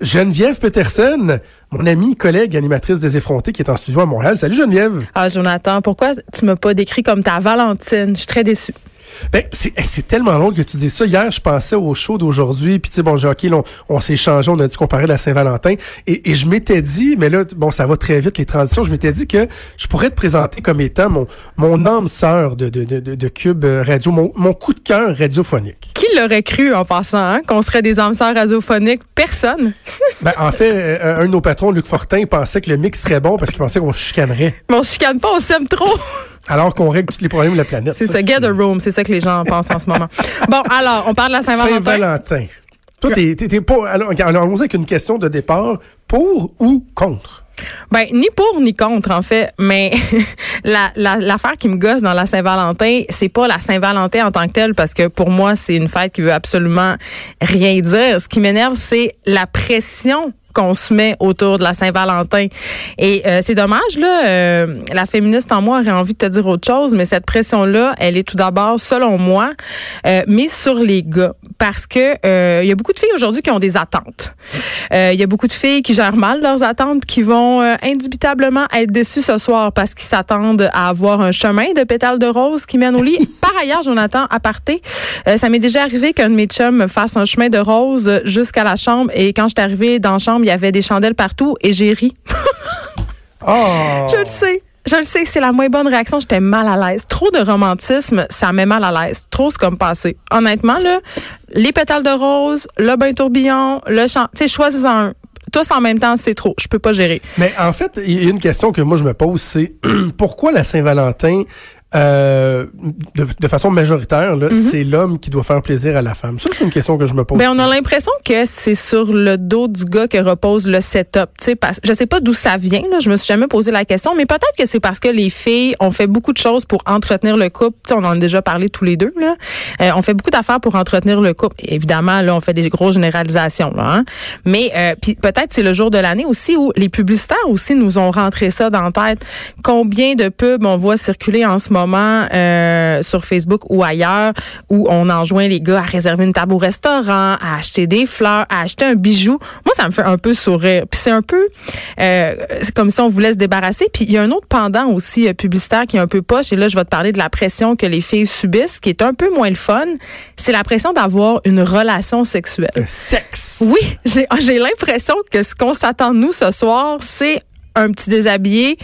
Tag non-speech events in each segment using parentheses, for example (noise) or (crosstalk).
Geneviève Peterson, mon amie, collègue, animatrice des effrontés qui est en studio à Montréal. Salut Geneviève. Ah, Jonathan, pourquoi tu m'as pas décrit comme ta Valentine? Je suis très déçue. Ben, c'est c'est tellement long que tu dis ça. Hier, je pensais au show d'aujourd'hui, puis tu sais, bon, Jackie, là, on, on s'est changé, on a dit qu'on parlait de la Saint-Valentin, et, et je m'étais dit, mais là, bon, ça va très vite, les transitions, je m'étais dit que je pourrais te présenter comme étant mon, mon âme sœur de, de, de, de, Cube Radio, mon, mon coup de cœur radiophonique. Qui l'aurait cru en passant, hein, qu'on serait des âmes sœurs radiophoniques? Personne. (laughs) Ben, en fait, euh, un de nos patrons, Luc Fortin, pensait que le mix serait bon parce qu'il pensait qu'on chicanerait, Mais on chicane pas, on s'aime trop. Alors qu'on règle tous les problèmes de la planète. C'est ça, get a room, c'est ça que les gens pensent en ce moment. (laughs) Bon, alors, on parle de la Saint-Valentin. Saint-Valentin. Toi, t'es, t'es, t'es pas. Alors, allons avec une question de départ. Pour ou contre? Ben, ni pour ni contre, en fait. Mais (laughs) la, la, l'affaire qui me gosse dans la Saint-Valentin, c'est pas la Saint-Valentin en tant que telle, parce que pour moi, c'est une fête qui veut absolument rien dire. Ce qui m'énerve, c'est la pression qu'on se met autour de la Saint-Valentin. Et euh, c'est dommage, là, euh, la féministe en moi aurait envie de te dire autre chose, mais cette pression-là, elle est tout d'abord, selon moi, euh, mise sur les gars. Parce que euh, il y a beaucoup de filles aujourd'hui qui ont des attentes. Euh, Il y a beaucoup de filles qui gèrent mal leurs attentes, qui vont euh, indubitablement être déçues ce soir parce qu'ils s'attendent à avoir un chemin de pétales de rose qui mène au lit. (laughs) Par ailleurs, Jonathan, à parté, euh, ça m'est déjà arrivé qu'un de mes chums me fasse un chemin de rose jusqu'à la chambre. Et quand je suis arrivée dans la chambre, il y avait des chandelles partout et j'ai ri. (laughs) Oh! Je le sais. Je le sais, c'est la moins bonne réaction. J'étais mal à l'aise. Trop de romantisme, ça met mal à l'aise. Trop, c'est comme passé. Honnêtement, là, les pétales de rose, le bain tourbillon, le chant, tu sais, choisis un. Tous en même temps, c'est trop. Je peux pas gérer. Mais en fait, il y a une question que moi je me pose, c'est (clears throat) pourquoi la Saint-Valentin, euh, de, de façon majoritaire, là, c'est l'homme qui doit faire plaisir à la femme. Ça, c'est une question que je me pose. Ben, on a l'impression que c'est sur le dos du gars que repose le setup. Tu sais, parce, je sais pas d'où ça vient. Là, je me suis jamais posé la question, mais peut-être que c'est parce que les filles ont fait beaucoup de choses pour entretenir le couple. On en a déjà parlé tous les deux. Là. Euh, on fait beaucoup d'affaires pour entretenir le couple. Évidemment, là, on fait des grosses généralisations. Là, hein. Mais euh, peut-être c'est le jour de l'année aussi où les publicitaires aussi nous ont rentré ça dans la tête. Combien de pubs on voit circuler en ce moment euh, sur Facebook ou ailleurs où on enjoint les gars à réserver une table au restaurant, à acheter des fleurs, à acheter un bijou. Moi, ça me fait un peu sourire. Puis c'est un peu euh, c'est comme si on voulait se débarrasser. Puis il y a un autre pendant aussi euh, publicitaire qui est un peu poche. Et là, je vais te parler de la pression que les filles subissent, qui est un peu moins le fun. C'est la pression d'avoir une relation sexuelle. Le sexe. Oui, j'ai j'ai l'impression que ce qu'on s'attend de nous ce soir, c'est un petit déshabillé,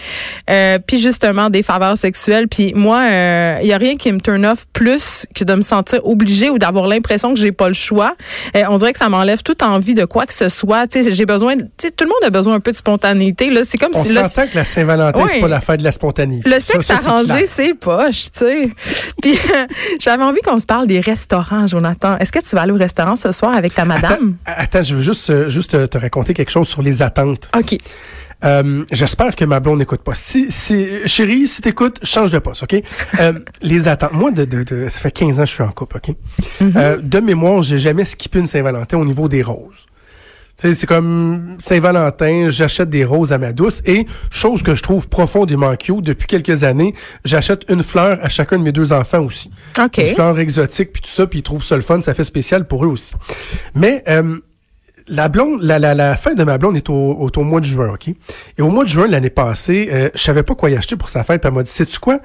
euh, puis justement des faveurs sexuelles. Puis moi, il euh, y a rien qui me turn off plus que de me sentir obligée ou d'avoir l'impression que j'ai pas le choix. Euh, on dirait que ça m'enlève toute envie de quoi que ce soit. Tu sais, j'ai besoin, tu sais, tout le monde a besoin un peu de spontanéité. Là, c'est comme On si là, s'entend que la Saint-Valentin, c'est Oui. pas la fête de la spontanéité. le sexe c'est arrangé, c'est poche, tu sais. (laughs) Puis j'avais envie qu'on se parle des restaurants, Jonathan. Est-ce que tu vas aller au restaurant ce soir avec ta madame? attends, je veux juste, euh, juste te, te raconter quelque chose sur les attentes. OK. Euh, J'espère que ma blonde n'écoute pas. Si, si, chérie, si t'écoutes, change de poste, OK? Euh, (laughs) les attentes. Moi, de, de, de- ça fait 15 ans que je suis en couple, OK? Euh, de mémoire, j'ai jamais skippé une Saint-Valentin au niveau des roses. C'est comme Saint-Valentin, j'achète des roses à ma douce et chose que je trouve profondément cute depuis quelques années, j'achète une fleur à chacun de mes deux enfants aussi. OK. Une fleur exotique puis tout ça, puis ils trouvent ça le fun, ça fait spécial pour eux aussi. Mais euh, la blonde, la, la, la fête de ma blonde est au, au, au mois de juin, OK? Et au mois de juin de l'année passée, euh, je savais pas quoi y acheter pour sa fête, puis elle m'a dit, sais-tu quoi?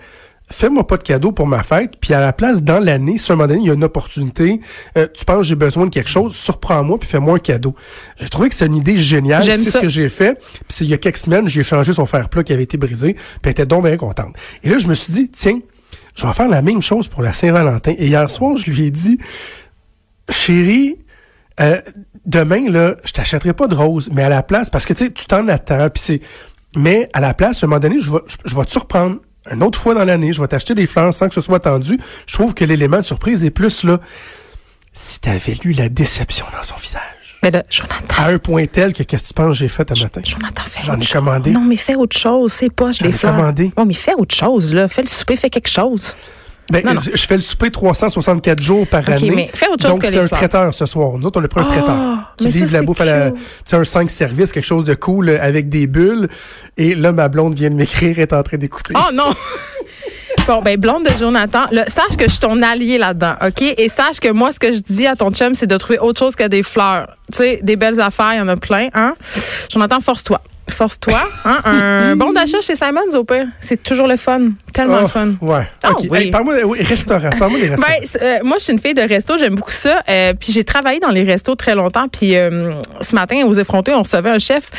Fais-moi pas de cadeau pour ma fête, puis à la place, dans l'année, si à un moment donné, il y a une opportunité, euh, tu penses j'ai besoin de quelque chose, surprends-moi, puis fais-moi un cadeau. J'ai trouvé que c'est une idée géniale, c'est ce que j'ai fait. Puis c'est il y a quelques semaines, j'ai changé son fer plat qui avait été brisé, puis elle était donc bien contente. Et là, je me suis dit, tiens, je vais faire la même chose pour la Saint-Valentin. Et hier soir, je lui ai dit, chérie, euh, demain, là, je t'achèterai pas de roses, mais à la place, parce que tu sais, tu t'en attends, puis c'est. Mais à la place, à un moment donné, je vais, je, je vais te surprendre. Une autre fois dans l'année, je vais t'acheter des fleurs sans que ce soit attendu. Je trouve que l'élément de surprise est plus là. Si t'avais lu la déception dans son visage. Mais là, Jonathan. À un point tel que qu'est-ce que tu penses que j'ai fait un matin? Jonathan, fais J'en ai commandé. Non, mais fais autre chose. C'est pas, je J'en les ai fleurs. commandé. Bon, mais fais autre chose, là. Fais le souper, fais quelque chose. Ben, Non, non. je fais le souper 364 jours par Ok, année. mais fais autre chose Donc, c'est un traiteur ce soir. Nous autres, on a pris un Ah, traiteur qui ça, livre la bouffe à la, un 5 services, quelque chose de cool euh, avec des bulles. Et là, ma blonde vient de m'écrire, est en train d'écouter. Oh non! (laughs) Bon, ben, blonde de Jonathan, là, sache que je suis ton allié là-dedans, OK? Et sache que moi, ce que je dis à ton chum, c'est de trouver autre chose que des fleurs. Tu sais, des belles affaires, il y en a plein, hein? Jonathan, force-toi. Force-toi. Hein? Un (laughs) bon d'achat chez Simons, au pire. C'est toujours le fun. Tellement le Oh, fun. Ouais. Ah, oui. Hey, parle-moi oui, restaurant. Parle-moi des restaurants. Ben, c'est- euh, moi, je suis une fille de resto, j'aime beaucoup ça. Euh, puis j'ai travaillé dans les restos très longtemps. Puis euh, ce matin, aux effrontés, on recevait un chef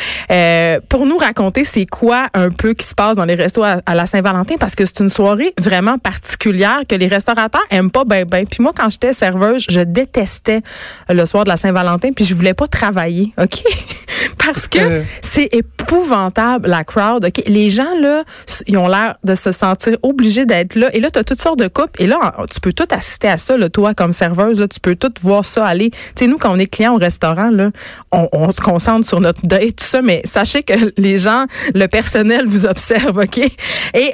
pour nous raconter c'est quoi un peu qui se passe dans les restos à, à la Saint-Valentin, parce que c'est une soirée vraiment particulière que les restaurateurs aiment pas ben ben. Puis moi, quand j'étais serveuse, je détestais le soir de la Saint-Valentin, puis je voulais pas travailler, ok, (laughs) parce que c'est épouvantable la crowd. ok? Les gens là, ils ont l'air de se sentir obligés d'être là. Et là, tu as toutes sortes de couples. Et là, tu peux tout assister à ça, là, toi, comme serveuse. Là, tu peux tout voir ça aller. Tu sais, nous, quand on est client au restaurant, là, on, on se concentre sur notre date, tout ça. Mais sachez que (laughs) les gens, le personnel vous observe, OK? Et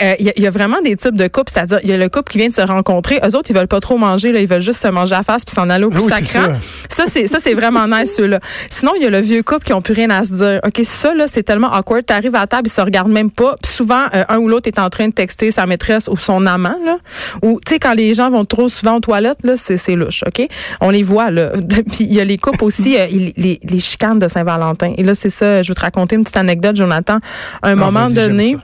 euh, il y, a- il y a vraiment des types de couples. C'est-à-dire, il y a le couple qui vient de se rencontrer. Eux autres, ils veulent pas trop manger. Là, ils veulent juste se manger à face puis s'en aller au plus Oui, sacrant. Ça, c'est ça, c'est vraiment (laughs) nice ceux-là. Sinon, il y a le vieux couple qui ont plus rien à se dire. Ok, ça là, c'est tellement awkward. T'arrives à la table, ils se regardent même pas. Puis souvent, euh, un ou l'autre est en train de texter sa maîtresse ou son amant là. Ou tu sais, quand les gens vont trop souvent aux toilettes là, c'est c'est louche. Ok, on les voit là. (laughs) Puis il y a les couples aussi, euh, les, les, chicanes de Saint-Valentin. Et là, c'est ça. Je vais te raconter une petite anecdote, Jonathan. À un Ah, moment donné.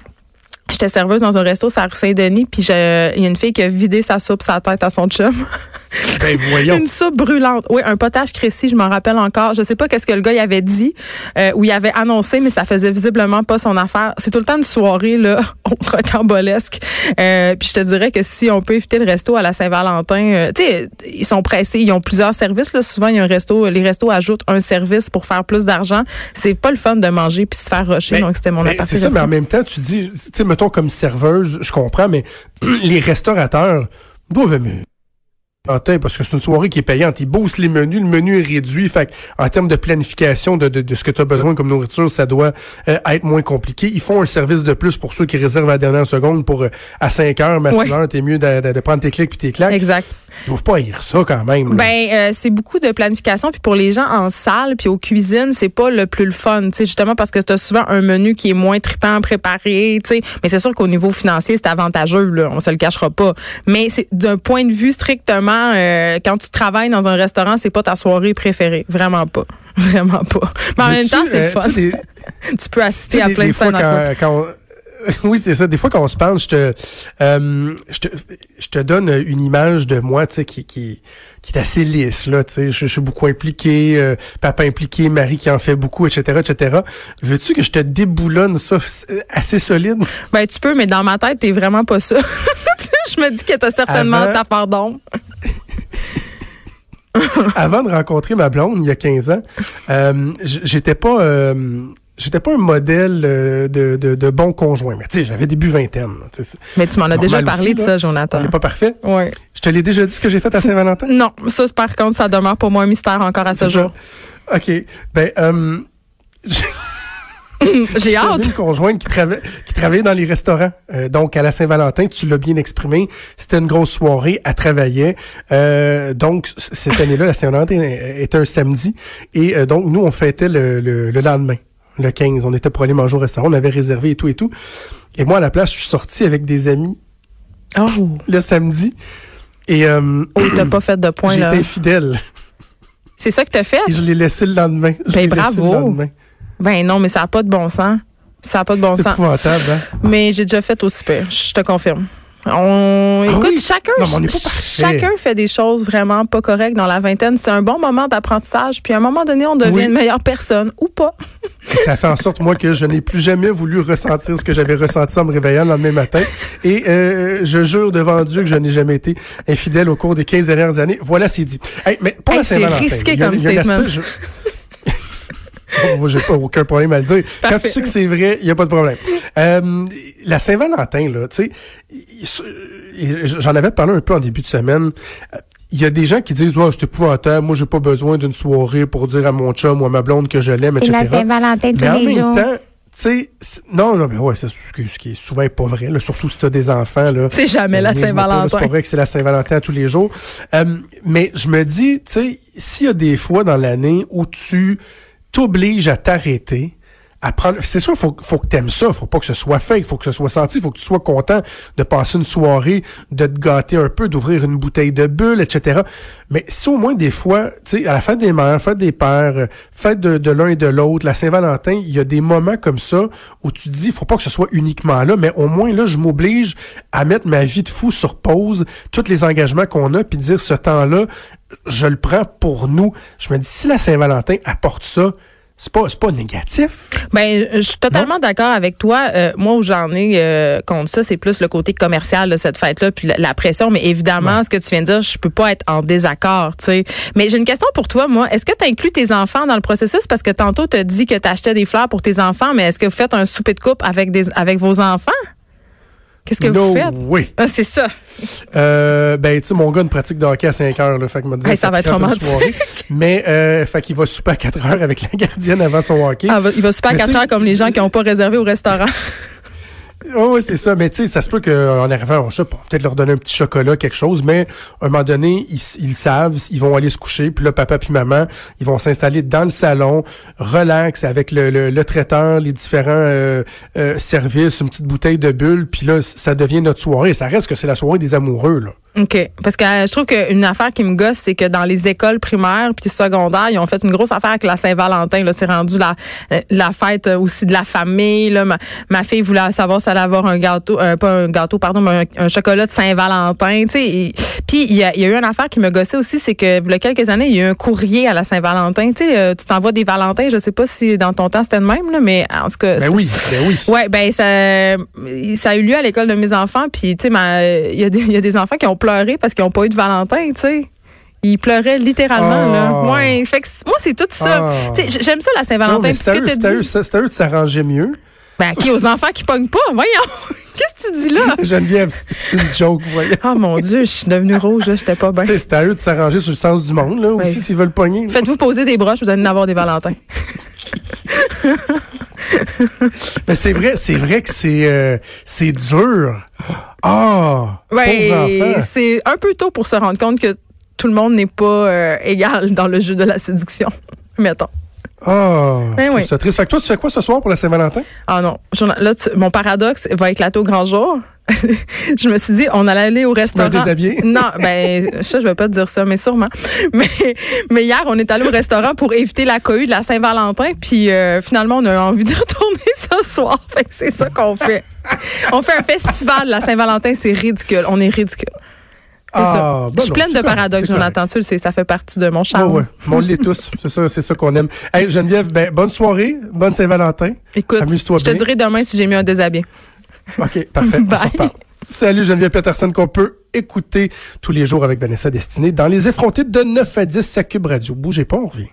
J'étais serveuse dans un resto, c'est à rue Saint-Denis, puis il y a une fille qui a vidé sa soupe sa tête à son chum. (laughs) Ben, voyons. Une soupe brûlante. Oui, un potage créci, je m'en rappelle encore. Je sais pas qu'est-ce que le gars y avait dit euh, ou il avait annoncé, mais ça faisait visiblement pas son affaire. C'est tout le temps une soirée là, (laughs) au rocambolesque. Euh, puis je te dirais que si on peut éviter le resto à la Saint-Valentin, euh, tu sais, ils sont pressés, ils ont plusieurs services. Là. Souvent, il y a un resto, les restos ajoutent un service pour faire plus d'argent. C'est pas le fun de manger puis se faire rusher. Ben, donc c'était mon ben, C'est ça, mais en même temps, tu dis, tu sais, comme serveuse, je comprends, mais (clears throat) les restaurateurs doivent Parce que c'est une soirée qui est payante. Ils boostent les menus, le menu est réduit. Fait que, en termes de planification de, de, de ce que tu as besoin comme nourriture, ça doit euh, être moins compliqué. Ils font un service de plus pour ceux qui réservent à la dernière seconde pour euh, à 5 heures, mais à 6 Ouais. heures, t'es mieux de, de- prendre tes clics puis tes claques. Exact. Ils doivent pas haïr ça quand même. là. Ben euh, c'est beaucoup de planification puis pour les gens en salle puis aux cuisines, c'est pas le plus le fun, tu sais justement parce que tu as souvent un menu qui est moins trippant préparé, tu sais. Mais c'est sûr qu'au niveau financier, c'est avantageux là, on se le cachera pas. Mais c'est d'un point de vue strictement euh, quand tu travailles dans un restaurant, c'est pas ta soirée préférée, vraiment pas. (laughs) Vraiment pas. Mais en même temps, c'est euh, fun. tu sais, des- (laughs) tu peux assister à des- plein de scènes. (laughs) Oui, c'est ça. Des fois, quand on se parle, je te, euh, je te, je te donne une image de moi, tu sais, qui, qui, qui est assez lisse, là, tu sais. Je, je suis beaucoup impliqué, euh, papa impliqué, Marie qui en fait beaucoup, etc., etc. Veux-tu que je te déboulonne ça assez solide? Ben tu peux, mais dans ma tête, t'es vraiment pas ça. Je me dis que t'as certainement Avant- ta part d'ombre. (laughs) Avant de rencontrer ma blonde, il y a 15 ans, euh, j'étais pas... euh, J'étais pas un modèle euh, de, de, de bon conjoint, mais tu sais, j'avais début vingtaine. là, Mais tu m'en as déjà parlé aussi, de ça, Jonathan. On n'est pas parfait. Ouais. Je te l'ai déjà dit ce que j'ai fait à Saint-Valentin? Non, ça, par contre, ça demeure pour moi un mystère encore à ce jour. ça. OK. Ben, (laughs) (laughs) J'ai hâte. une conjointe qui, qui travaillait dans les restaurants. Euh, donc, à la Saint-Valentin, tu l'as bien exprimé, c'était une grosse soirée, elle travaillait. Euh, donc, cette année-là, la Saint-Valentin était un samedi. Et euh, donc, nous, on fêtait le, le, le lendemain, le 15. On était pour aller manger au restaurant, on avait réservé et tout et tout. Et moi, à la place, je suis sorti avec des amis Oh, le samedi. Et euh, oh t'as pas fait de point, (clears throat) là. j'étais infidèle. C'est ça que t'as fait? Et je l'ai laissé le lendemain. Ben, bravo. le lendemain. Ben non, mais ça n'a pas de bon sens. Ça n'a pas de bon sens. épouvantable, hein? Mais j'ai déjà fait aussi pire, je te confirme. On... Ah Écoute, oui? chacun, Non, on chacun fait des choses vraiment pas correctes dans la vingtaine. C'est un bon moment d'apprentissage. Puis à un moment donné, on devient Oui. une meilleure personne ou pas. (laughs) Ça fait en sorte, moi, que je n'ai plus jamais voulu ressentir ce que j'avais ressenti en me réveillant le lendemain matin. Et euh, je jure devant Dieu que je n'ai jamais été infidèle au cours des 15 dernières années. Voilà, c'est dit. Hey, mais pour Hey, la c'est Saint-Valentin, risqué comme statement. Oh, moi, j'ai pas aucun problème à le dire. Quand tu sais que c'est vrai, il n'y a pas de problème. Euh, la Saint-Valentin, là, tu sais, j'en avais parlé un peu en début de semaine. Euh, Il y a des gens qui disent, ouais, c'est épouvantable, moi, j'ai pas besoin d'une soirée pour dire à mon chum ou à ma blonde que je l'aime, etc. Saint-Valentin Mais en même temps, tu sais, non, non, mais ouais, c'est ce qui, est souvent pas vrai, là, surtout si t'as des enfants, là. C'est jamais la Saint-Valentin. C'est pas vrai que c'est la Saint-Valentin à tous les jours. Euh, mais je me dis, tu sais, s'il y a des fois dans l'année où tu t'obliges à t'arrêter. C'est sûr, faut, faut que t'aimes ça. Faut pas que ce soit fake. Faut que ce soit senti. Faut que tu sois content de passer une soirée, de te gâter un peu, d'ouvrir une bouteille de bulle, etc. Mais si au moins des fois, tu sais, à la fête des mères, fête des pères, fête de, de l'un et de l'autre, la Saint-Valentin, il y a des moments comme ça où tu dis, faut pas que ce soit uniquement là, mais au moins là, je m'oblige à mettre ma vie de fou sur pause, tous les engagements qu'on a, puis dire ce temps-là, je le prends pour nous. Je me dis, si la Saint-Valentin apporte ça, c'est pas c'est pas négatif. Ben je suis totalement d'accord avec toi. Euh, moi où j'en ai euh, contre ça, c'est plus le côté commercial de cette fête là puis la, pression mais évidemment ce que tu viens de dire, je peux pas être en désaccord, tu sais. Mais j'ai une question pour toi moi, est-ce que tu inclus tes enfants dans le processus? Parce que tantôt tu as dit que tu achetais des fleurs pour tes enfants, mais est-ce que vous faites un souper de coupe avec des avec vos enfants? Qu'est-ce que vous faites? Oui. Ah, c'est ça. Euh, ben, tu sais, mon gars une pratique de hockey à 5 heures, là. Fait que me dit, ça va être romantique. Mais, euh, fait qu'il va souper à 4 heures avec la gardienne avant son hockey. Ah, il va souper à 4 heures comme les gens qui n'ont pas réservé au restaurant. (laughs) oui, c'est ça. Mais tu sais, ça se peut qu'en arrivant, je sais peut-être leur donner un petit chocolat, quelque chose, mais à un moment donné, ils, ils savent, ils vont aller se coucher, puis là, papa puis maman, ils vont s'installer dans le salon, relax, avec le, le, traiteur, les différents euh, euh, services, une petite bouteille de bulle, puis là, ça devient notre soirée. Ça reste que c'est la soirée des amoureux, là. OK. Parce que euh, je trouve qu'une affaire qui me gosse, c'est que dans les écoles primaires puis secondaires, ils ont fait une grosse affaire avec la Saint-Valentin. Là, c'est rendu la, la fête aussi de la famille. Là. Ma, fille voulait savoir si elle allait avoir un gâteau, euh, pas un gâteau, pardon, mais un, chocolat de Saint-Valentin. Puis il y a, y a, eu une affaire qui me gossait aussi, c'est que il y a quelques années, il y a eu un courrier à la Saint-Valentin. Tu sais, euh, tu t'envoies des Valentins. Je sais pas si dans ton temps c'était le même, là, mais en ce cas. Ben oui, ben oui. Ouais, ben ça, ça a eu lieu à l'école de mes enfants. Puis tu sais, il y, a des, y a des enfants qui ont parce qu'ils n'ont pas eu de Valentin, tu sais. Ils pleuraient littéralement. Là. Ah. Ouais, fait que moi, c'est tout ça. Ah. J'aime ça, la Saint-Valentin. C'est à, eux de s'arranger mieux. Ben, qui aux enfants qui pognent pas, voyons. (laughs) Qu'est-ce que tu dis là? (laughs) Geneviève, c'est une joke, voyons. Oh mon Dieu, je suis devenue rouge, là, j'étais pas bien. C'est à eux de s'arranger sur le sens du monde, là, aussi, s'ils veulent pogner. Faites-vous poser des broches, vous allez en avoir des Valentins. (laughs) Mais c'est vrai, c'est vrai que c'est euh, c'est dur. Ah, ouais, c'est un peu tôt pour se rendre compte que tout le monde n'est pas euh, égal dans le jeu de la séduction. (laughs) Mettons. Ah, ben oui. c'est triste. Fait que toi, tu fais quoi ce soir pour la Saint-Valentin? Ah non. Là, mon paradoxe va éclater au grand jour. (laughs) je me suis dit, on allait aller au restaurant. déshabiller? (laughs) non, ben, ça, je vais pas te dire ça, mais sûrement. (laughs) Mais, mais hier, on est allé au restaurant pour éviter la cohue de la Saint-Valentin, puis euh, finalement, on a envie de retourner ce soir. Fait que c'est ça qu'on fait. on fait un festival de la Saint-Valentin, c'est ridicule. On est ridicule. Ah, je suis pleine de paradoxes, Jonathan. Tu le sais, ça fait partie de mon charme. ouais. on l'est tous. C'est ça, c'est ça qu'on aime. Hey, Geneviève, ben, bonne soirée. Bonne Saint-Valentin. Écoute, je te dirai demain si j'ai mis un déshabillé. (laughs) OK, parfait. On Salut Geneviève Peterson qu'on peut écouter tous les jours avec Vanessa Destinée dans les effrontés de 9 à 10 à Cube Radio. Bougez pas, on revient.